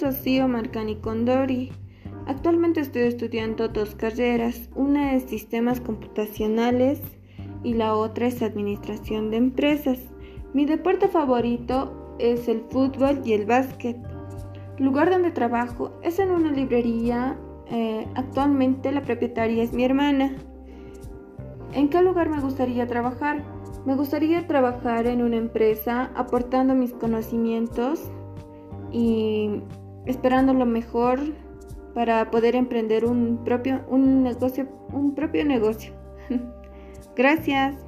Rocío Marcani Condori. Actualmente estoy estudiando dos carreras, una es sistemas computacionales y la otra es administración de empresas. Mi deporte favorito es el fútbol y el básquet. Lugar donde trabajo es en una librería. Eh, actualmente la propietaria es mi hermana. ¿En qué lugar me gustaría trabajar? Me gustaría trabajar en una empresa aportando mis conocimientos y esperando lo mejor para poder emprender un propio un negocio un propio negocio. Gracias.